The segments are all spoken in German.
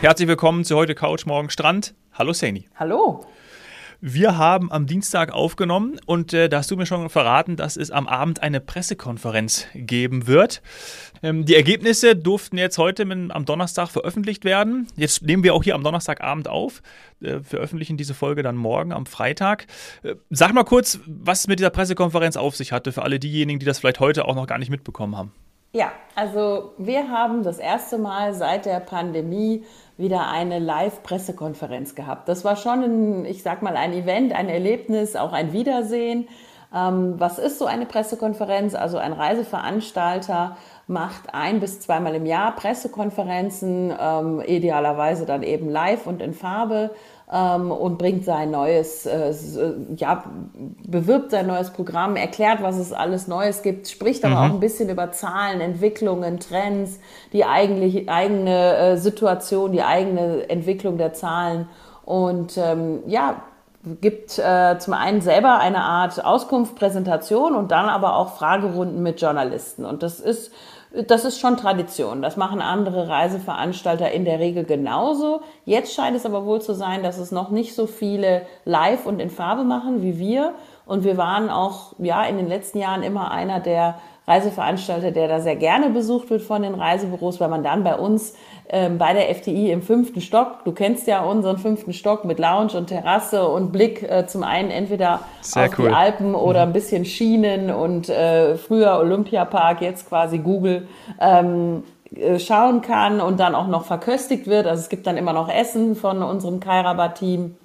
Herzlich willkommen zu heute Couch, morgen Strand. Hallo Saini. Hallo. Wir haben am Dienstag aufgenommen und äh, da hast du mir schon verraten, dass es am Abend eine Pressekonferenz geben wird. Ähm, die Ergebnisse durften jetzt heute mit, am Donnerstag veröffentlicht werden. Jetzt nehmen wir auch hier am Donnerstagabend auf, äh, veröffentlichen diese Folge dann morgen am Freitag. Äh, sag mal kurz, was es mit dieser Pressekonferenz auf sich hatte, für alle diejenigen, die das vielleicht heute auch noch gar nicht mitbekommen haben. Ja, also wir haben das erste Mal seit der Pandemie wieder eine Live-Pressekonferenz gehabt. Das war schon, ein, ich sag mal, ein Event, ein Erlebnis, auch ein Wiedersehen. Ähm, was ist so eine Pressekonferenz? Also ein Reiseveranstalter macht ein bis zweimal im Jahr Pressekonferenzen, ähm, idealerweise dann eben live und in Farbe ähm, und bringt sein neues, äh, ja, bewirbt sein neues Programm, erklärt, was es alles Neues gibt, spricht aber mhm. auch ein bisschen über Zahlen, Entwicklungen, Trends, die eigentlich, eigene äh, Situation, die eigene Entwicklung der Zahlen und ähm, ja, gibt äh, zum einen selber eine Art Auskunft, Präsentation und dann aber auch Fragerunden mit Journalisten. Und das ist das ist schon Tradition. Das machen andere Reiseveranstalter in der Regel genauso. Jetzt scheint es aber wohl zu sein, dass es noch nicht so viele live und in Farbe machen wie wir. Und wir waren auch, ja, in den letzten Jahren immer einer der Reiseveranstalter, der da sehr gerne besucht wird von den Reisebüros, weil man dann bei uns ähm, bei der FDI im fünften Stock, du kennst ja unseren fünften Stock mit Lounge und Terrasse und Blick äh, zum einen entweder sehr auf cool. die Alpen oder mhm. ein bisschen Schienen und äh, früher Olympiapark, jetzt quasi Google. Ähm, äh, schauen kann und dann auch noch verköstigt wird. Also es gibt dann immer noch Essen von unserem Kairabat-Team,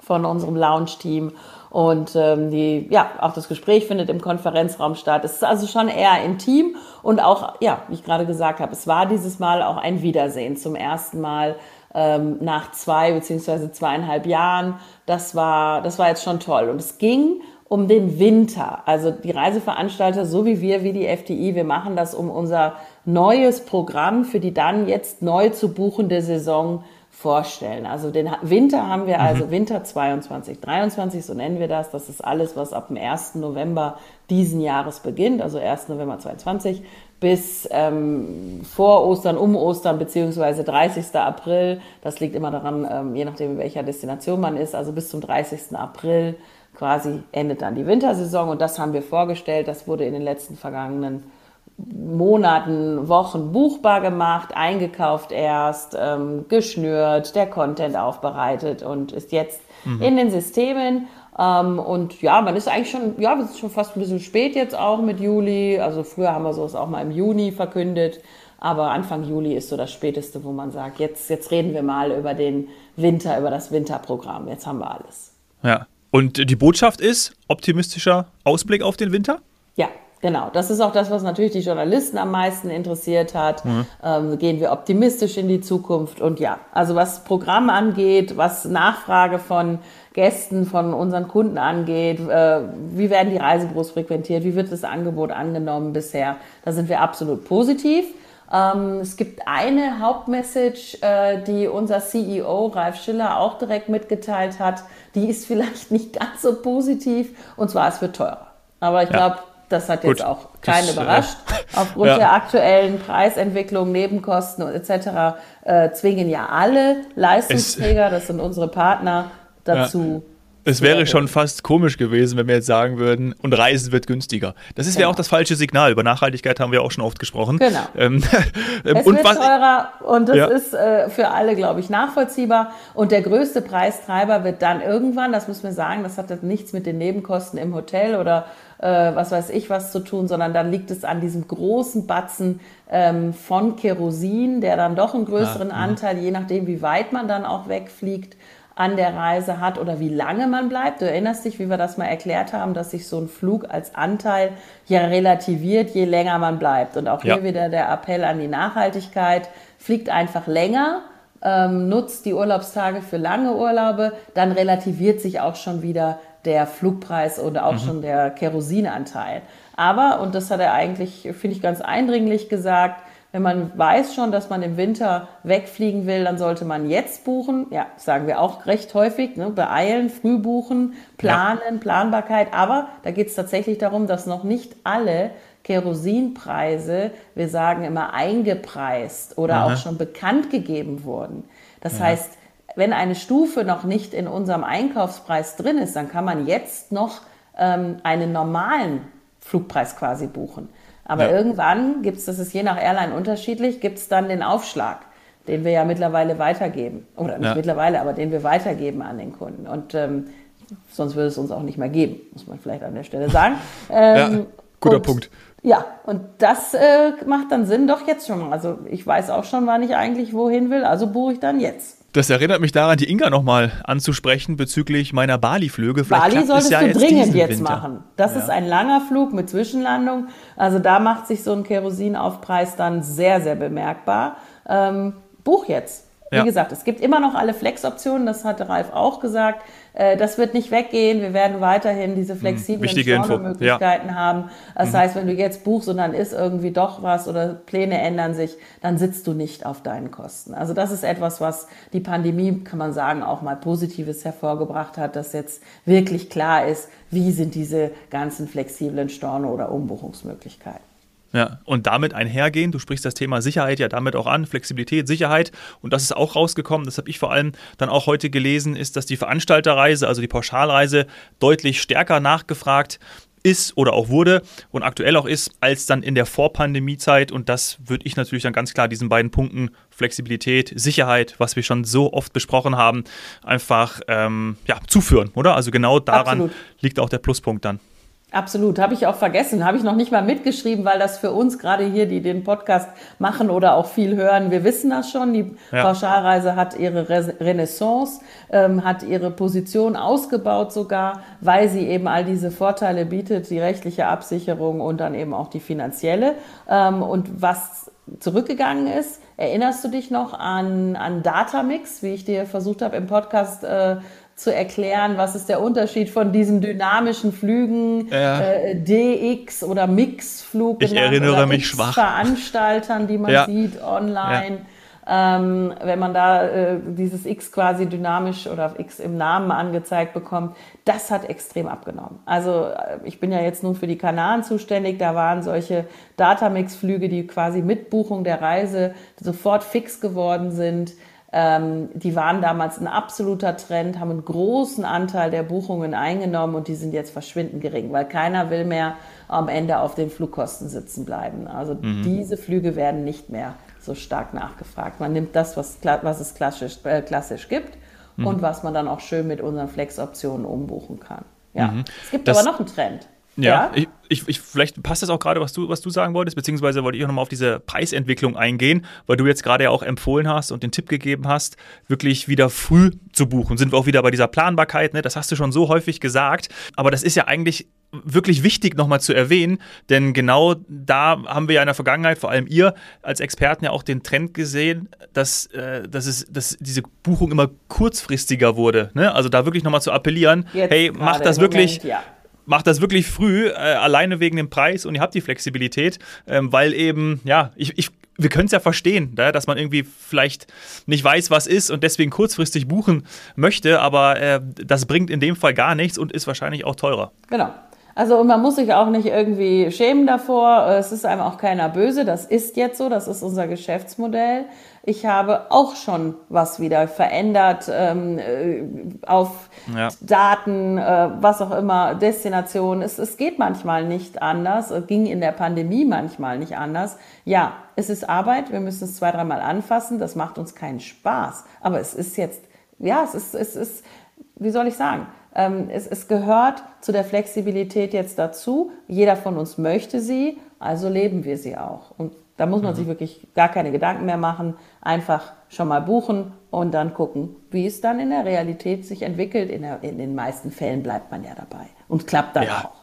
von unserem Lounge-Team und ähm, die, ja, auch das Gespräch findet im Konferenzraum statt. Es ist also schon eher intim und auch, ja, wie ich gerade gesagt habe, es war dieses Mal auch ein Wiedersehen zum ersten Mal ähm, nach zwei beziehungsweise zweieinhalb Jahren. Das war, das war jetzt schon toll. Und es ging um den Winter. Also die Reiseveranstalter, so wie wir, wie die FDI, wir machen das um unser neues Programm für die dann jetzt neu zu buchende Saison vorstellen. Also den Winter haben wir also mhm. Winter 22, 23, so nennen wir das. Das ist alles, was ab dem 1. November diesen Jahres beginnt, also 1. November 22 bis ähm, vor Ostern, um Ostern beziehungsweise 30. April. Das liegt immer daran, ähm, je nachdem, in welcher Destination man ist. Also bis zum 30. April quasi endet dann die Wintersaison und das haben wir vorgestellt. Das wurde in den letzten vergangenen Monaten, Wochen buchbar gemacht, eingekauft erst, ähm, geschnürt, der Content aufbereitet und ist jetzt mhm. in den Systemen. Ähm, und ja, man ist eigentlich schon, ja, wir sind schon fast ein bisschen spät jetzt auch mit Juli. Also früher haben wir sowas auch mal im Juni verkündet. Aber Anfang Juli ist so das Späteste, wo man sagt, jetzt, jetzt reden wir mal über den Winter, über das Winterprogramm. Jetzt haben wir alles. Ja. Und die Botschaft ist optimistischer Ausblick auf den Winter? Ja, Genau, das ist auch das, was natürlich die Journalisten am meisten interessiert hat. Mhm. Ähm, gehen wir optimistisch in die Zukunft und ja, also was Programm angeht, was Nachfrage von Gästen, von unseren Kunden angeht, äh, wie werden die Reisebüros frequentiert, wie wird das Angebot angenommen bisher, da sind wir absolut positiv. Ähm, es gibt eine Hauptmessage, äh, die unser CEO Ralf Schiller auch direkt mitgeteilt hat, die ist vielleicht nicht ganz so positiv und zwar es wird teurer. Aber ich ja. glaube, das hat jetzt Gut, auch keinen das, äh, überrascht. Äh, Aufgrund ja. der aktuellen Preisentwicklung, Nebenkosten etc. Äh, zwingen ja alle Leistungsträger, das sind unsere Partner, dazu. Ja. Es wäre schon fast komisch gewesen, wenn wir jetzt sagen würden, und Reisen wird günstiger. Das ist genau. ja auch das falsche Signal. Über Nachhaltigkeit haben wir auch schon oft gesprochen. Genau. Ähm, es und wird was, teurer und das ja. ist äh, für alle, glaube ich, nachvollziehbar. Und der größte Preistreiber wird dann irgendwann, das müssen wir sagen, das hat jetzt nichts mit den Nebenkosten im Hotel oder äh, was weiß ich was zu tun, sondern dann liegt es an diesem großen Batzen ähm, von Kerosin, der dann doch einen größeren ah, Anteil, je nachdem, wie weit man dann auch wegfliegt, an der Reise hat oder wie lange man bleibt. Du erinnerst dich, wie wir das mal erklärt haben, dass sich so ein Flug als Anteil ja relativiert, je länger man bleibt. Und auch ja. hier wieder der Appell an die Nachhaltigkeit. Fliegt einfach länger, ähm, nutzt die Urlaubstage für lange Urlaube, dann relativiert sich auch schon wieder der Flugpreis oder auch mhm. schon der Kerosinanteil. Aber, und das hat er eigentlich, finde ich, ganz eindringlich gesagt, wenn man weiß schon, dass man im Winter wegfliegen will, dann sollte man jetzt buchen. Ja, sagen wir auch recht häufig. Ne? Beeilen, früh buchen, planen, ja. Planbarkeit. Aber da geht es tatsächlich darum, dass noch nicht alle Kerosinpreise, wir sagen immer eingepreist oder Aha. auch schon bekannt gegeben wurden. Das ja. heißt, wenn eine Stufe noch nicht in unserem Einkaufspreis drin ist, dann kann man jetzt noch ähm, einen normalen Flugpreis quasi buchen. Aber ja. irgendwann gibt es, das ist je nach Airline unterschiedlich, gibt es dann den Aufschlag, den wir ja mittlerweile weitergeben. Oder nicht ja. mittlerweile, aber den wir weitergeben an den Kunden. Und ähm, sonst würde es uns auch nicht mehr geben, muss man vielleicht an der Stelle sagen. Ähm, ja, guter und, Punkt. Ja, und das äh, macht dann Sinn, doch jetzt schon mal. Also ich weiß auch schon, wann ich eigentlich wohin will, also buche ich dann jetzt. Das erinnert mich daran, die Inga nochmal anzusprechen bezüglich meiner Bali-Flüge. Bali solltest ja du jetzt dringend jetzt Winter. machen. Das ja. ist ein langer Flug mit Zwischenlandung. Also da macht sich so ein Kerosinaufpreis dann sehr, sehr bemerkbar. Ähm, buch jetzt. Wie ja. gesagt, es gibt immer noch alle Flex-Optionen, das hatte Ralf auch gesagt. Äh, das wird nicht weggehen. Wir werden weiterhin diese hm, flexiblen Stornomöglichkeiten ja. haben. Das mhm. heißt, wenn du jetzt buchst und dann ist irgendwie doch was oder Pläne ändern sich, dann sitzt du nicht auf deinen Kosten. Also das ist etwas, was die Pandemie, kann man sagen, auch mal Positives hervorgebracht hat, dass jetzt wirklich klar ist, wie sind diese ganzen flexiblen Storno- oder Umbuchungsmöglichkeiten. Ja, und damit einhergehen, du sprichst das Thema Sicherheit ja damit auch an, Flexibilität, Sicherheit. Und das ist auch rausgekommen, das habe ich vor allem dann auch heute gelesen, ist, dass die Veranstalterreise, also die Pauschalreise, deutlich stärker nachgefragt ist oder auch wurde und aktuell auch ist, als dann in der Vorpandemiezeit. Und das würde ich natürlich dann ganz klar diesen beiden Punkten Flexibilität, Sicherheit, was wir schon so oft besprochen haben, einfach ähm, ja, zuführen, oder? Also genau daran Absolut. liegt auch der Pluspunkt dann. Absolut, habe ich auch vergessen, habe ich noch nicht mal mitgeschrieben, weil das für uns gerade hier, die den Podcast machen oder auch viel hören, wir wissen das schon. Die ja. Pauschalreise hat ihre Renaissance, ähm, hat ihre Position ausgebaut sogar, weil sie eben all diese Vorteile bietet, die rechtliche Absicherung und dann eben auch die finanzielle. Ähm, und was zurückgegangen ist, erinnerst du dich noch an, an Datamix, wie ich dir versucht habe im Podcast äh, zu erklären, was ist der Unterschied von diesen dynamischen Flügen, ja. äh, DX oder Mix-Flug ich erinnere mich schwach. Veranstaltern, die man ja. sieht online. Ja. Ähm, wenn man da äh, dieses X quasi dynamisch oder X im Namen angezeigt bekommt, das hat extrem abgenommen. Also äh, ich bin ja jetzt nun für die Kanaren zuständig, da waren solche Datamix-Flüge, die quasi mit Buchung der Reise sofort fix geworden sind. Ähm, die waren damals ein absoluter Trend, haben einen großen Anteil der Buchungen eingenommen und die sind jetzt verschwindend gering, weil keiner will mehr am Ende auf den Flugkosten sitzen bleiben. Also mhm. diese Flüge werden nicht mehr so stark nachgefragt. Man nimmt das, was, was es klassisch, äh, klassisch gibt mhm. und was man dann auch schön mit unseren Flex-Optionen umbuchen kann. Ja, mhm. es gibt das, aber noch einen Trend. Ja, ja? Ich, ich, ich, vielleicht passt das auch gerade, was du, was du sagen wolltest, beziehungsweise wollte ich auch nochmal auf diese Preisentwicklung eingehen, weil du jetzt gerade ja auch empfohlen hast und den Tipp gegeben hast, wirklich wieder früh zu buchen. Sind wir auch wieder bei dieser Planbarkeit, ne? das hast du schon so häufig gesagt, aber das ist ja eigentlich wirklich wichtig nochmal zu erwähnen, denn genau da haben wir ja in der Vergangenheit, vor allem ihr als Experten ja auch den Trend gesehen, dass, äh, dass, es, dass diese Buchung immer kurzfristiger wurde. Ne? Also da wirklich nochmal zu appellieren, Jetzt hey, macht das wirklich, Moment, ja macht das wirklich früh, äh, alleine wegen dem Preis und ihr habt die Flexibilität, ähm, weil eben, ja, ich, ich wir können es ja verstehen, da, dass man irgendwie vielleicht nicht weiß, was ist und deswegen kurzfristig buchen möchte, aber äh, das bringt in dem Fall gar nichts und ist wahrscheinlich auch teurer. Genau. Also und man muss sich auch nicht irgendwie schämen davor. Es ist einem auch keiner böse. Das ist jetzt so. Das ist unser Geschäftsmodell. Ich habe auch schon was wieder verändert ähm, äh, auf ja. Daten, äh, was auch immer, Destinationen. Es, es geht manchmal nicht anders. Es ging in der Pandemie manchmal nicht anders. Ja, es ist Arbeit. Wir müssen es zwei, dreimal anfassen. Das macht uns keinen Spaß. Aber es ist jetzt, ja, es ist, es ist, wie soll ich sagen? Ähm, es, es gehört zu der Flexibilität jetzt dazu. Jeder von uns möchte sie, also leben wir sie auch. Und da muss man mhm. sich wirklich gar keine Gedanken mehr machen. Einfach schon mal buchen und dann gucken, wie es dann in der Realität sich entwickelt. In, der, in den meisten Fällen bleibt man ja dabei und klappt dann ja. auch.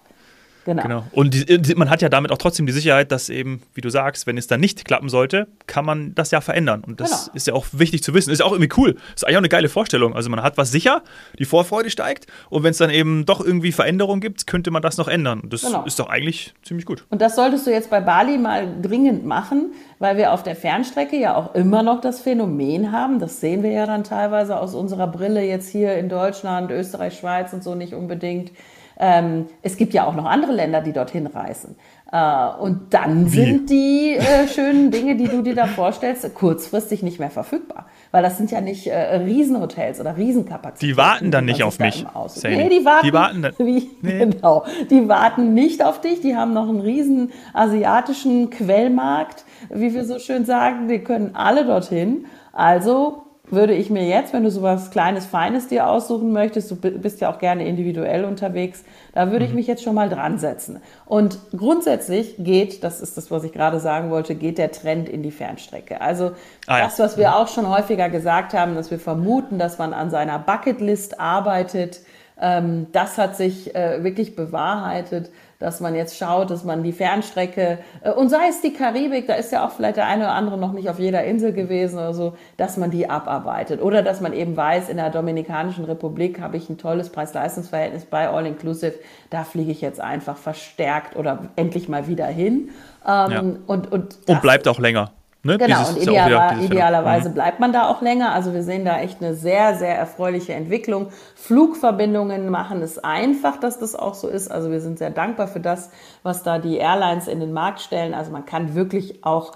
Genau. genau. Und die, man hat ja damit auch trotzdem die Sicherheit, dass eben, wie du sagst, wenn es dann nicht klappen sollte, kann man das ja verändern. Und das genau. ist ja auch wichtig zu wissen. Ist ja auch irgendwie cool. Ist eigentlich auch eine geile Vorstellung. Also man hat was sicher, die Vorfreude steigt. Und wenn es dann eben doch irgendwie Veränderungen gibt, könnte man das noch ändern. Das genau. ist doch eigentlich ziemlich gut. Und das solltest du jetzt bei Bali mal dringend machen, weil wir auf der Fernstrecke ja auch immer noch das Phänomen haben. Das sehen wir ja dann teilweise aus unserer Brille jetzt hier in Deutschland, Österreich, Schweiz und so nicht unbedingt ähm, es gibt ja auch noch andere Länder, die dorthin reisen. Äh, und dann Wie? sind die äh, schönen Dinge, die du dir da vorstellst, kurzfristig nicht mehr verfügbar. weil das sind ja nicht äh, Riesenhotels oder Riesenkapazitäten. Die warten dann nicht auf mich. Nee, die warten, die warten dann. Wie, nee. Genau, die warten nicht auf dich. Die haben noch einen riesen asiatischen Quellmarkt, wie wir so schön sagen. Die können alle dorthin. Also würde ich mir jetzt, wenn du sowas Kleines, Feines dir aussuchen möchtest, du bist ja auch gerne individuell unterwegs, da würde ich mhm. mich jetzt schon mal dran setzen. Und grundsätzlich geht, das ist das, was ich gerade sagen wollte, geht der Trend in die Fernstrecke. Also ah, das, was wir mhm. auch schon häufiger gesagt haben, dass wir vermuten, dass man an seiner Bucketlist arbeitet, ähm, das hat sich äh, wirklich bewahrheitet dass man jetzt schaut, dass man die Fernstrecke äh, und sei es die Karibik, da ist ja auch vielleicht der eine oder andere noch nicht auf jeder Insel gewesen oder so, dass man die abarbeitet oder dass man eben weiß, in der Dominikanischen Republik habe ich ein tolles Preis-Leistungs-Verhältnis bei All Inclusive, da fliege ich jetzt einfach verstärkt oder endlich mal wieder hin. Ähm, ja. und, und, und bleibt auch länger. Ne? Genau, dieses, und idealer, idealerweise mhm. bleibt man da auch länger. Also wir sehen da echt eine sehr, sehr erfreuliche Entwicklung. Flugverbindungen machen es einfach, dass das auch so ist. Also wir sind sehr dankbar für das, was da die Airlines in den Markt stellen. Also man kann wirklich auch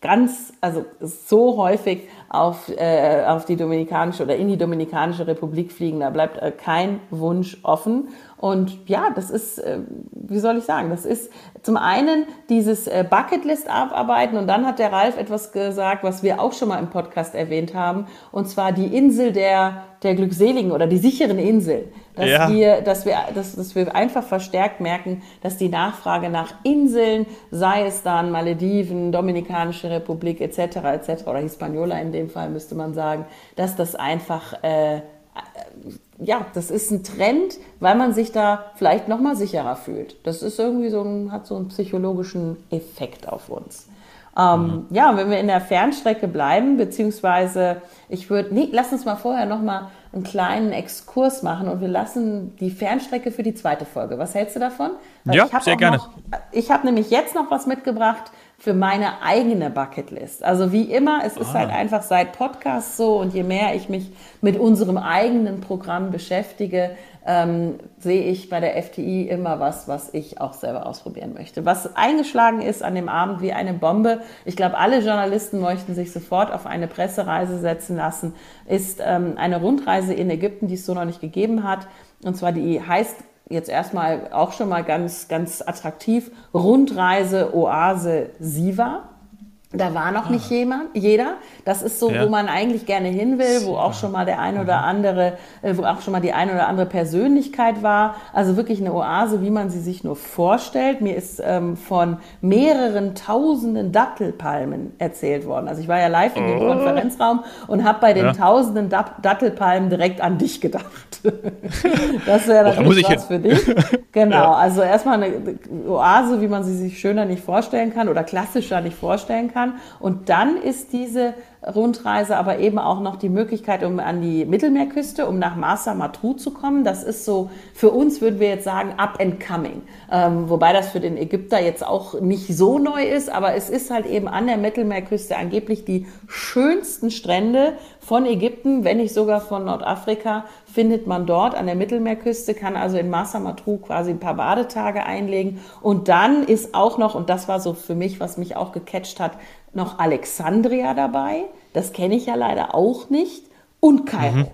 ganz, also so häufig auf, äh, auf die Dominikanische oder in die Dominikanische Republik fliegen. Da bleibt äh, kein Wunsch offen. Und ja, das ist, äh, wie soll ich sagen, das ist zum einen dieses äh, Bucketlist abarbeiten und dann hat der Ralf etwas gesagt, was wir auch schon mal im Podcast erwähnt haben, und zwar die Insel der, der Glückseligen oder die sicheren Insel. Dass, ja. wir, dass, wir, dass, dass wir einfach verstärkt merken, dass die Nachfrage nach Inseln, sei es dann Malediven, Dominikanische Republik etc. etc. oder Hispaniola in dem Fall müsste man sagen, dass das einfach äh, ja, das ist ein Trend, weil man sich da vielleicht noch mal sicherer fühlt. Das ist irgendwie so ein, hat so einen psychologischen Effekt auf uns. Ähm, mhm. Ja, wenn wir in der Fernstrecke bleiben, beziehungsweise ich würde, nee, lass uns mal vorher noch mal einen kleinen Exkurs machen und wir lassen die Fernstrecke für die zweite Folge. Was hältst du davon? Weil ja, sehr gerne. Noch, ich habe nämlich jetzt noch was mitgebracht, für meine eigene Bucketlist. Also wie immer, es ist ah. halt einfach seit Podcast so und je mehr ich mich mit unserem eigenen Programm beschäftige, ähm, sehe ich bei der FTI immer was, was ich auch selber ausprobieren möchte. Was eingeschlagen ist an dem Abend wie eine Bombe, ich glaube, alle Journalisten möchten sich sofort auf eine Pressereise setzen lassen, ist ähm, eine Rundreise in Ägypten, die es so noch nicht gegeben hat. Und zwar die heißt jetzt erstmal auch schon mal ganz, ganz attraktiv. Rundreise Oase Siva. Da war noch nicht ah. jemand, jeder. Das ist so, ja. wo man eigentlich gerne hin will, wo auch schon mal der eine oder mhm. andere, äh, wo auch schon mal die eine oder andere Persönlichkeit war. Also wirklich eine Oase, wie man sie sich nur vorstellt. Mir ist ähm, von mehreren tausenden Dattelpalmen erzählt worden. Also ich war ja live in dem oh. Konferenzraum und habe bei den ja. tausenden Dattelpalmen direkt an dich gedacht. das wäre natürlich oh, was für dich. Genau. Ja. Also erstmal eine Oase, wie man sie sich schöner nicht vorstellen kann oder klassischer nicht vorstellen kann kann. Und dann ist diese Rundreise aber eben auch noch die Möglichkeit, um an die Mittelmeerküste, um nach Masa Matru zu kommen. Das ist so, für uns würden wir jetzt sagen, up and coming. Ähm, wobei das für den Ägypter jetzt auch nicht so neu ist, aber es ist halt eben an der Mittelmeerküste angeblich die schönsten Strände von Ägypten, wenn nicht sogar von Nordafrika, findet man dort an der Mittelmeerküste, kann also in Masa Matru quasi ein paar Badetage einlegen. Und dann ist auch noch, und das war so für mich, was mich auch gecatcht hat, noch Alexandria dabei. Das kenne ich ja leider auch nicht. Und Kairo. Mhm.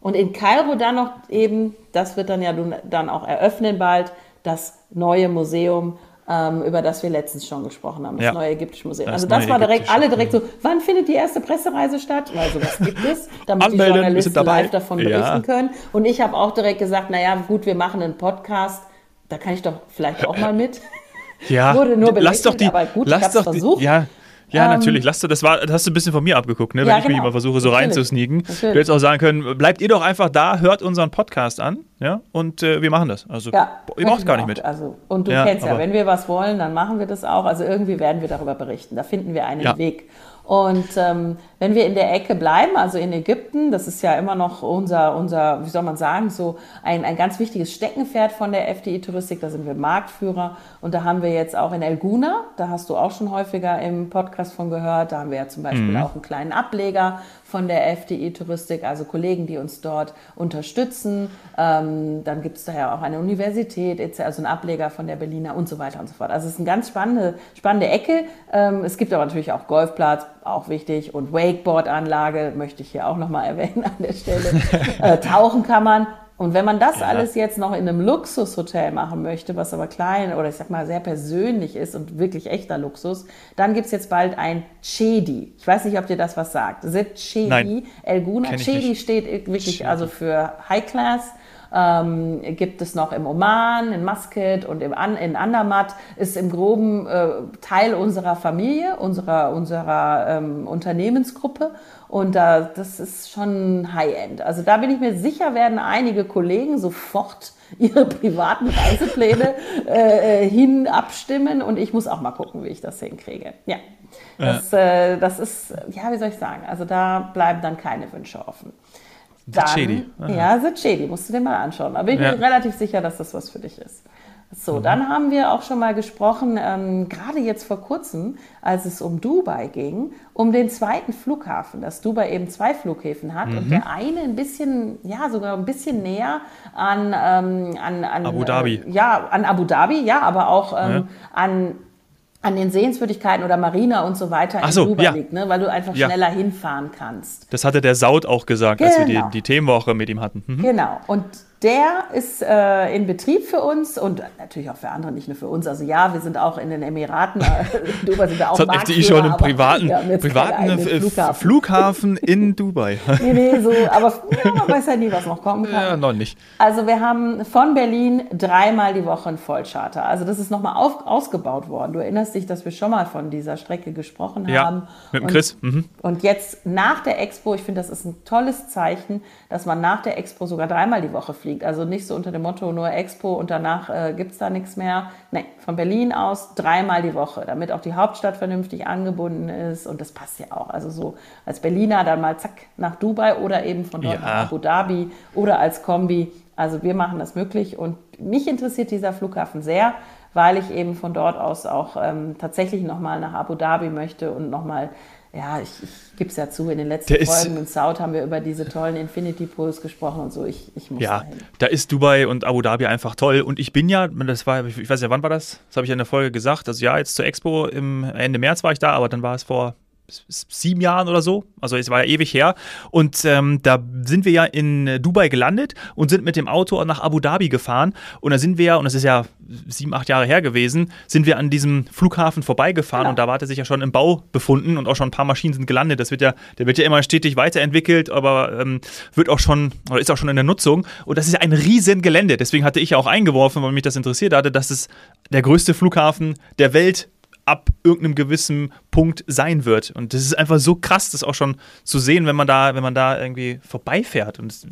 Und in Kairo dann noch eben, das wird dann ja dann auch eröffnen bald, das neue Museum, ähm, über das wir letztens schon gesprochen haben, das ja. neue ägyptische Museum. Das also das war direkt, alle direkt so, wann findet die erste Pressereise statt? Weil sowas gibt es, damit Anmelden, die Journalisten live davon berichten ja. können. Und ich habe auch direkt gesagt, naja, gut, wir machen einen Podcast, da kann ich doch vielleicht auch mal mit. Ja, Wurde nur lass doch die, aber gut, lass doch versucht. Die, ja, ja, ähm, natürlich. Lass du, das, war, das hast du ein bisschen von mir abgeguckt, ne? wenn ja, ich genau. mich immer versuche, so reinzusneaken. Du hättest auch sagen können, bleibt ihr doch einfach da, hört unseren Podcast an ja? und äh, wir machen das. Also ja, ihr braucht gar nicht mit. Also, und du ja, kennst ja, wenn wir was wollen, dann machen wir das auch. Also irgendwie werden wir darüber berichten. Da finden wir einen Weg. Und ähm, wenn wir in der Ecke bleiben, also in Ägypten, das ist ja immer noch unser, unser wie soll man sagen, so ein, ein ganz wichtiges Steckenpferd von der FDI-Touristik, da sind wir Marktführer. Und da haben wir jetzt auch in El Guna, da hast du auch schon häufiger im Podcast von gehört. Da haben wir ja zum Beispiel mhm. auch einen kleinen Ableger von der FDI Touristik, also Kollegen, die uns dort unterstützen. Ähm, dann gibt es da ja auch eine Universität, also einen Ableger von der Berliner und so weiter und so fort. Also es ist eine ganz spannende, spannende Ecke. Ähm, es gibt aber natürlich auch Golfplatz, auch wichtig, und Wakeboard-Anlage, möchte ich hier auch nochmal erwähnen an der Stelle. äh, Tauchen kann man. Und wenn man das ja. alles jetzt noch in einem Luxushotel machen möchte, was aber klein oder ich sag mal sehr persönlich ist und wirklich echter Luxus, dann gibt's jetzt bald ein Chedi. Ich weiß nicht, ob dir das was sagt. Sit Chedi, El Guna. Chedi steht wirklich Chedi. also für High Class ähm, gibt es noch im Oman, in Muscat und im An in Andermatt, ist im groben äh, Teil unserer Familie, unserer, unserer ähm, Unternehmensgruppe. Und da, das ist schon High-End. Also da bin ich mir sicher, werden einige Kollegen sofort ihre privaten Reisepläne äh, äh, hin abstimmen und ich muss auch mal gucken, wie ich das hinkriege. Ja. Das, ja. Äh, das ist, ja, wie soll ich sagen, also da bleiben dann keine Wünsche offen. Dann, ja, Sitchedi, musst du dir mal anschauen. Aber ich bin ja. relativ sicher, dass das was für dich ist. So, mhm. dann haben wir auch schon mal gesprochen, ähm, gerade jetzt vor kurzem, als es um Dubai ging, um den zweiten Flughafen, dass Dubai eben zwei Flughäfen hat mhm. und der eine ein bisschen, ja, sogar ein bisschen näher an, ähm, an, an Abu Dhabi. Äh, ja, an Abu Dhabi, ja, aber auch ähm, ja. an an den Sehenswürdigkeiten oder Marina und so weiter in so, Dubai ja. liegt, ne? weil du einfach ja. schneller hinfahren kannst. Das hatte der Saud auch gesagt, genau. als wir die, genau. die Themenwoche mit ihm hatten. Mhm. Genau. Und der ist äh, in Betrieb für uns und natürlich auch für andere, nicht nur für uns. Also ja, wir sind auch in den Emiraten, äh, Dubai sind wir auch hat FDI schon einen privaten, privaten Flughafen. Flughafen. in Dubai. nee, nee, so, aber ja, man weiß ja nie, was noch kommen kann. Ja, noch nicht. Also wir haben von Berlin dreimal die Woche einen Vollcharter. Also das ist nochmal ausgebaut worden. Du erinnerst dich, dass wir schon mal von dieser Strecke gesprochen ja, haben. mit dem Chris. Mhm. Und jetzt nach der Expo, ich finde, das ist ein tolles Zeichen, dass man nach der Expo sogar dreimal die Woche fliegt fliegt. Also nicht so unter dem Motto nur Expo und danach äh, gibt es da nichts mehr. Nein, von Berlin aus dreimal die Woche, damit auch die Hauptstadt vernünftig angebunden ist. Und das passt ja auch. Also so als Berliner dann mal zack nach Dubai oder eben von dort ja. nach Abu Dhabi oder als Kombi. Also wir machen das möglich und mich interessiert dieser Flughafen sehr, weil ich eben von dort aus auch ähm, tatsächlich nochmal nach Abu Dhabi möchte und nochmal ja, ich, ich gebe es ja zu, in den letzten der Folgen in South haben wir über diese tollen Infinity Pools gesprochen und so. Ich, ich muss ja, dahin. da ist Dubai und Abu Dhabi einfach toll. Und ich bin ja, das war, ich weiß ja, wann war das? Das habe ich in der Folge gesagt. Also ja, jetzt zur Expo im Ende März war ich da, aber dann war es vor sieben Jahren oder so. Also es war ja ewig her. Und ähm, da sind wir ja in Dubai gelandet und sind mit dem Auto nach Abu Dhabi gefahren. Und da sind wir ja, und das ist ja sieben, acht Jahre her gewesen, sind wir an diesem Flughafen vorbeigefahren genau. und da war der sich ja schon im Bau befunden und auch schon ein paar Maschinen sind gelandet. Das wird ja, der wird ja immer stetig weiterentwickelt, aber ähm, wird auch schon, oder ist auch schon in der Nutzung. Und das ist ja ein riesen Gelände. Deswegen hatte ich ja auch eingeworfen, weil mich das interessiert hatte, dass es der größte Flughafen der Welt ab irgendeinem gewissen Punkt sein wird. Und das ist einfach so krass, das auch schon zu sehen, wenn man da, wenn man da irgendwie vorbeifährt. Und das,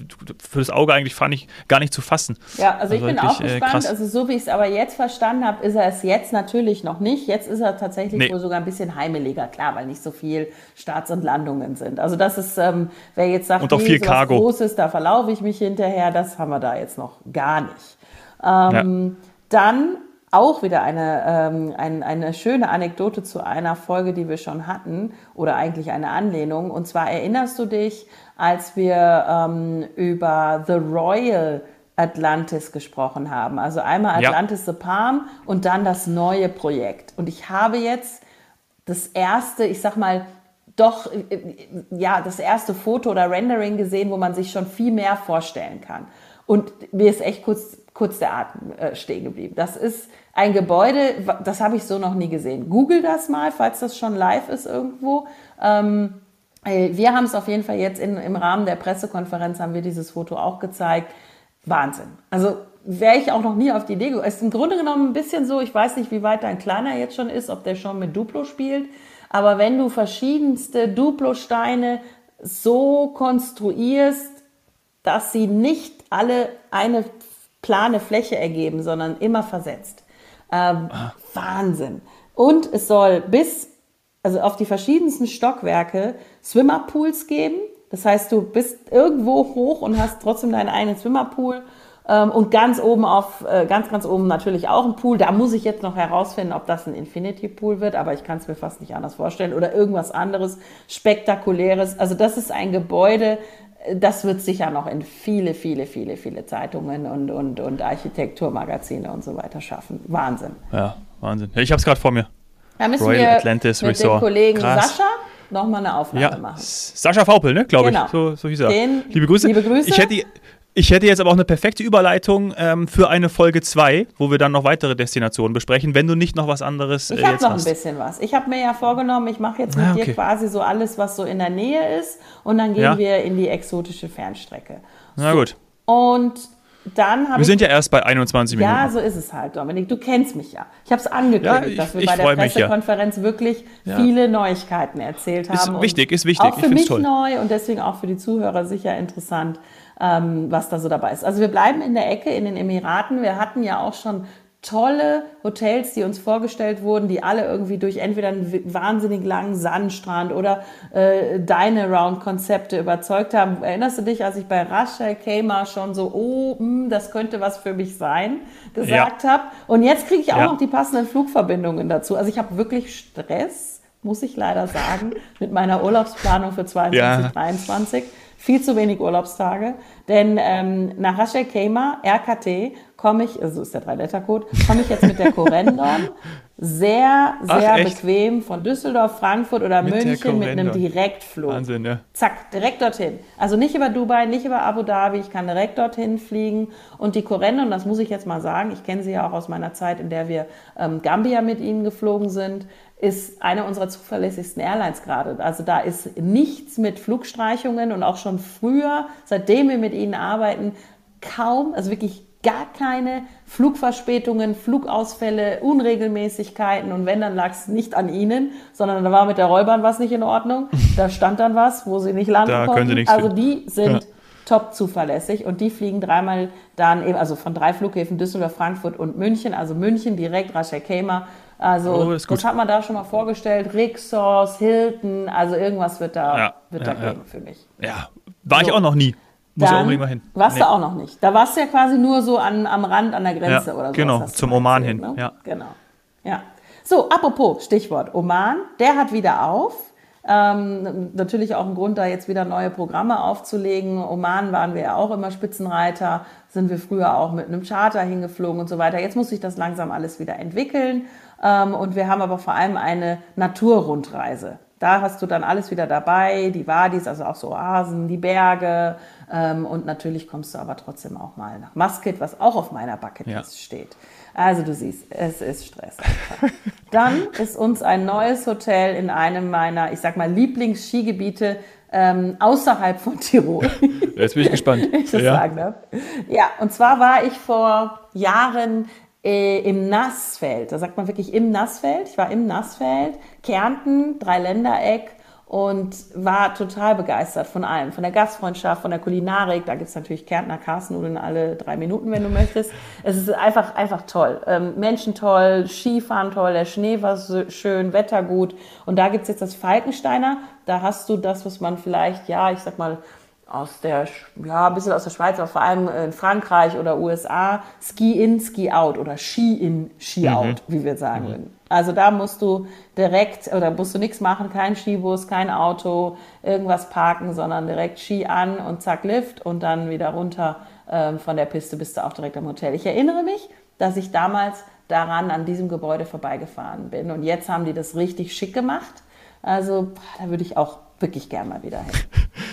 für das Auge eigentlich fand ich gar nicht zu fassen. Ja, also, also ich bin auch äh, gespannt. Äh, also so wie ich es aber jetzt verstanden habe, ist er es jetzt natürlich noch nicht. Jetzt ist er tatsächlich nee. wohl sogar ein bisschen heimeliger, klar, weil nicht so viel Starts und Landungen sind. Also das ist, ähm, wer jetzt sagt, und auch viel Cargo. Großes, da verlaufe ich mich hinterher, das haben wir da jetzt noch gar nicht. Ähm, ja. Dann auch wieder eine, ähm, ein, eine schöne Anekdote zu einer Folge, die wir schon hatten, oder eigentlich eine Anlehnung. Und zwar erinnerst du dich, als wir ähm, über The Royal Atlantis gesprochen haben. Also einmal Atlantis ja. the Palm und dann das neue Projekt. Und ich habe jetzt das erste, ich sag mal, doch, äh, ja, das erste Foto oder Rendering gesehen, wo man sich schon viel mehr vorstellen kann. Und mir ist echt kurz, kurz der Atem äh, stehen geblieben. Das ist ein Gebäude, das habe ich so noch nie gesehen. Google das mal, falls das schon live ist irgendwo. Ähm, äh, wir haben es auf jeden Fall jetzt in, im Rahmen der Pressekonferenz haben wir dieses Foto auch gezeigt. Wahnsinn. Also wäre ich auch noch nie auf die Idee gekommen. Es ist im Grunde genommen ein bisschen so, ich weiß nicht, wie weit dein Kleiner jetzt schon ist, ob der schon mit Duplo spielt, aber wenn du verschiedenste Duplo-Steine so konstruierst, dass sie nicht alle eine plane Fläche ergeben, sondern immer versetzt, ähm, ah. Wahnsinn. Und es soll bis, also auf die verschiedensten Stockwerke Swimmerpools geben. Das heißt, du bist irgendwo hoch und hast trotzdem deinen eigenen Swimmerpool. Ähm, und ganz oben auf, äh, ganz, ganz oben natürlich auch ein Pool. Da muss ich jetzt noch herausfinden, ob das ein Infinity Pool wird, aber ich kann es mir fast nicht anders vorstellen. Oder irgendwas anderes, spektakuläres. Also das ist ein Gebäude, das wird sicher noch in viele, viele, viele, viele Zeitungen und, und, und Architekturmagazine und so weiter schaffen. Wahnsinn. Ja, Wahnsinn. Ich habe es gerade vor mir. Da müssen Royal wir Atlantis mit Resort. dem Kollegen Krass. Sascha nochmal eine Aufnahme Ja, machen. Sascha Vaupel, ne, glaube Genau. ich. So, so hieß er. Den- liebe Grüße. liebe Grüße. Ich hätte, ich hätte jetzt aber auch eine perfekte Überleitung ähm, für eine Folge 2, wo wir dann noch weitere Destinationen besprechen, wenn du nicht noch was anderes Ich äh, habe jetzt noch ein hast. bisschen was. Ich habe mir ja vorgenommen, ich mache jetzt mit Ah, dir okay. quasi so alles, was so in der Nähe ist. Und dann gehen Ja. wir in die exotische Fernstrecke. Na gut. Und dann habe Wir ich. sind ja erst bei 21 ja, Minuten. so ist es halt, Dominik. Du kennst mich ja. Ich habe es angekündigt, Ja, ich- dass wir ich bei der mich, ja. Pressekonferenz wirklich viele Neuigkeiten erzählt Ist haben. und wichtig, ist wichtig. Auch Ich für mich toll. neu und deswegen auch für die Zuhörer sicher interessant, ähm, was da so dabei ist. Also wir bleiben in der Ecke in den Emiraten. Wir hatten ja auch schon tolle Hotels, die uns vorgestellt wurden, die alle irgendwie durch entweder einen wahnsinnig langen Sandstrand oder äh, Dine-Around-Konzepte überzeugt haben. Erinnerst du dich, als ich bei Rasha Kema schon so, oh, mh, das könnte was für mich sein, gesagt habe? Und jetzt kriege ich auch Ja. noch die passenden Flugverbindungen dazu. Also ich habe wirklich Stress, muss ich leider sagen, mit meiner Urlaubsplanung für 22, Ja. 23. Viel zu wenig Urlaubstage, denn ähm, nach Rasha Kema, RKT, komme ich, also ist der Drei-Letter-Code, komme ich jetzt mit der Corendon sehr, Ach, sehr echt? bequem von Düsseldorf, Frankfurt oder Mit München mit einem. Direktflug. Wahnsinn, ja. Zack, direkt dorthin. Also nicht über Dubai, nicht über Abu Dhabi, ich kann direkt dorthin fliegen. Und die Corendon, das muss ich jetzt mal sagen, ich kenne sie ja auch aus meiner Zeit, in der wir ähm, Gambia mit ihnen geflogen sind, ist eine unserer zuverlässigsten Airlines gerade. Also da ist nichts mit Flugstreichungen und auch schon früher, seitdem wir mit ihnen arbeiten, kaum, also wirklich gar keine Flugverspätungen, Flugausfälle, Unregelmäßigkeiten und wenn, dann lag es nicht an ihnen, sondern da war mit der Rollbahn was nicht in Ordnung. Da stand dann was, wo sie nicht landen Da können konnten. sie nichts also die sind Ja. top zuverlässig und die fliegen dreimal dann eben, also von drei Flughäfen Düsseldorf, Frankfurt und München, also München direkt Ras Al Khaimah. Also Oh, das das hat man da schon mal vorgestellt. Rixos, Hilton, also irgendwas wird da, Ja, wird ja, da ja. gehen für mich. Ja, war ich So. auch noch nie. Muss ich auch Dann unbedingt mal hin. warst Nee. du auch noch nicht. Da warst du ja quasi nur so an, am Rand, an der Grenze Ja, oder so. genau, zum Oman erzählt, hin, Ne? ja. Genau. Ja. So, apropos, Stichwort Oman, der hat wieder auf. Ähm, natürlich auch ein Grund, da jetzt wieder neue Programme aufzulegen. Oman waren wir ja auch immer Spitzenreiter, sind wir früher auch mit einem Charter hingeflogen und so weiter. Jetzt muss sich das langsam alles wieder entwickeln. Ähm, und wir haben aber vor allem eine Naturrundreise. Da hast du dann alles wieder dabei, die Wadis, also auch so Oasen, die Berge ähm, und natürlich kommst du aber trotzdem auch mal nach Muscat, was auch auf meiner Bucketlist Ja. steht. Also du siehst, es ist Stress. Dann ist uns ein neues Hotel in einem meiner, ich sag mal, Lieblingsskigebiete ähm, außerhalb von Tirol. Jetzt bin ich gespannt. ich das ja. sagen darf. Ja, und zwar war ich vor Jahren äh, im Nassfeld. Da sagt man wirklich im Nassfeld. Ich war im Nassfeld, Kärnten, Dreiländereck und war total begeistert von allem. Von der Gastfreundschaft, von der Kulinarik. Da gibt's natürlich Kärntner Karstennudeln alle drei Minuten, wenn du möchtest. Es ist einfach, einfach toll. Ähm, Menschen toll, Skifahren toll, der Schnee war so schön, Wetter gut. Und da gibt's jetzt das Falkensteiner. Da hast du das, was man vielleicht, ja, ich sag mal, aus der, ja, ein bisschen aus der Schweiz, aber vor allem in Frankreich oder USA, Ski in, Ski out oder Ski in, Ski out, wie wir sagen würden. Also da musst du direkt, oder musst du nichts machen, kein Skibus, kein Auto, irgendwas parken, sondern direkt Ski an und zack, Lift und dann wieder runter ähm, von der Piste bist du auch direkt am Hotel. Ich erinnere mich, dass ich damals daran an diesem Gebäude vorbeigefahren bin und jetzt haben die das richtig schick gemacht. Also da würde ich auch wirklich gern mal wieder hin.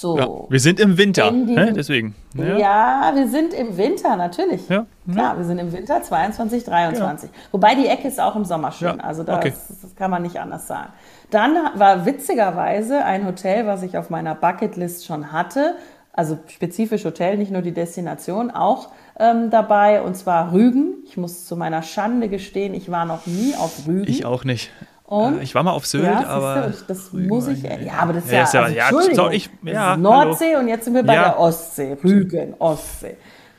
So. Ja, wir sind im Winter, In ne? diesem- deswegen. Ja. wir sind im Winter, natürlich. Ja, Klar, wir sind im Winter 22, 23. Wobei die Ecke ist auch im Sommer schön. Ja, Also das, okay. das kann man nicht anders sagen. Dann war witzigerweise ein Hotel, was ich auf meiner Bucketlist schon hatte, also spezifisch Hotel, nicht nur die Destination, auch ähm, dabei, und zwar Rügen. Ich muss zu meiner Schande gestehen, ich war noch nie auf Rügen. Ich auch nicht. Und? Äh, Ich war mal auf Sylt, Ja, aber. und das Rügen muss ich. Ja, aber das ist Ja, ja. also, ja, Entschuldigung, ich- ja, Nordsee und jetzt sind wir bei Ja. der Ostsee. Rügen, Ostsee.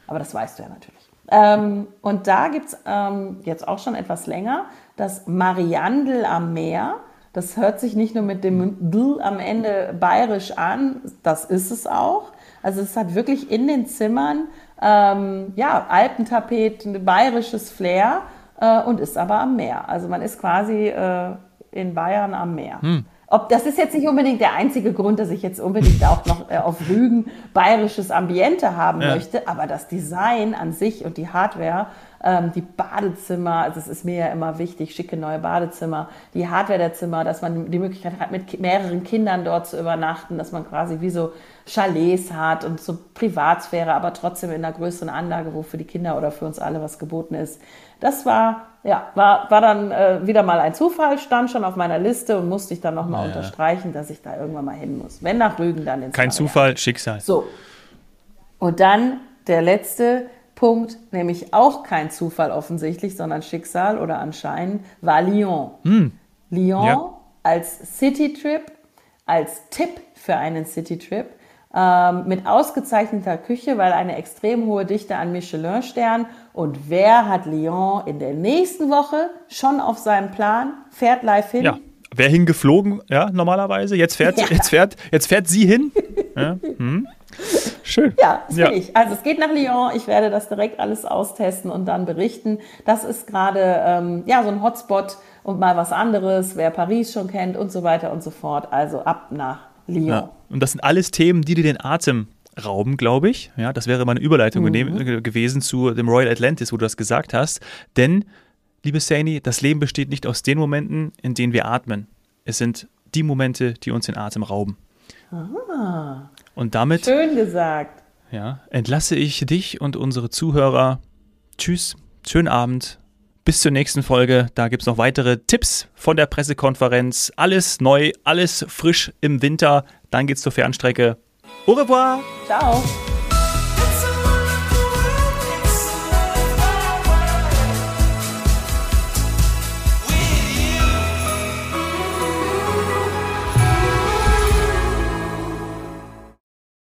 Aber das weißt du ja natürlich. Ähm, und da gibt es ähm, jetzt auch schon etwas länger das Mariandel am Meer. Das hört sich nicht nur mit dem D am Ende bayerisch an, das ist es auch. Also es hat wirklich in den Zimmern ähm, ja, Alpentapet, ein bayerisches Flair äh, und ist aber am Meer. Also man ist quasi äh, in Bayern am Meer. Hm. Ob, das ist jetzt nicht unbedingt der einzige Grund, dass ich jetzt unbedingt auch noch äh, auf Rügen bayerisches Ambiente haben ja. möchte, aber das Design an sich und die Hardware, ähm, die Badezimmer, also es ist mir ja immer wichtig, schicke neue Badezimmer, die Hardware der Zimmer, dass man die Möglichkeit hat, mit mehreren Kindern dort zu übernachten, dass man quasi wie so Chalets hat und so Privatsphäre, aber trotzdem in einer größeren Anlage, wo für die Kinder oder für uns alle was geboten ist. Das war ja, war, war dann äh, wieder mal ein Zufall, stand schon auf meiner Liste und musste ich dann nochmal naja. unterstreichen, dass ich da irgendwann mal hin muss. Wenn nach Rügen, dann ins Kein Zufall, Schicksal. So. Und dann der letzte Punkt, nämlich auch kein Zufall offensichtlich, sondern Schicksal oder anscheinend, war Lyon. Hm. Lyon ja. als Citytrip, als Tipp für einen Citytrip ähm, mit ausgezeichneter Küche, weil eine extrem hohe Dichte an Michelin-Sternen. Und wer hat Lyon in der nächsten Woche schon auf seinem Plan? Fährt live hin? Ja. Wer hingeflogen, ja, normalerweise. Jetzt fährt, ja. jetzt fährt, jetzt fährt sie hin. Ja. Hm. Schön. Ja, das ja. ich. Also es geht nach Lyon. Ich werde das direkt alles austesten und dann berichten. Das ist gerade ähm, ja so ein Hotspot und mal was anderes. Wer Paris schon kennt und so weiter und so fort. Also ab nach Lyon. Ja. Und das sind alles Themen, die dir den Atem rauben, glaube ich. Ja, das wäre meine Überleitung mhm. gewesen zu dem Royal Atlantis, wo du das gesagt hast. Denn, liebe Saini, das Leben besteht nicht aus den Momenten, in denen wir atmen. Es sind die Momente, die uns den Atem rauben. Ah, und damit. Schön gesagt. Ja, entlasse ich dich und unsere Zuhörer. Tschüss, schönen Abend. Bis zur nächsten Folge. Da gibt es noch weitere Tipps von der Pressekonferenz. Alles neu, alles frisch im Winter. Dann geht's zur Fernstrecke. Au revoir. Ciao.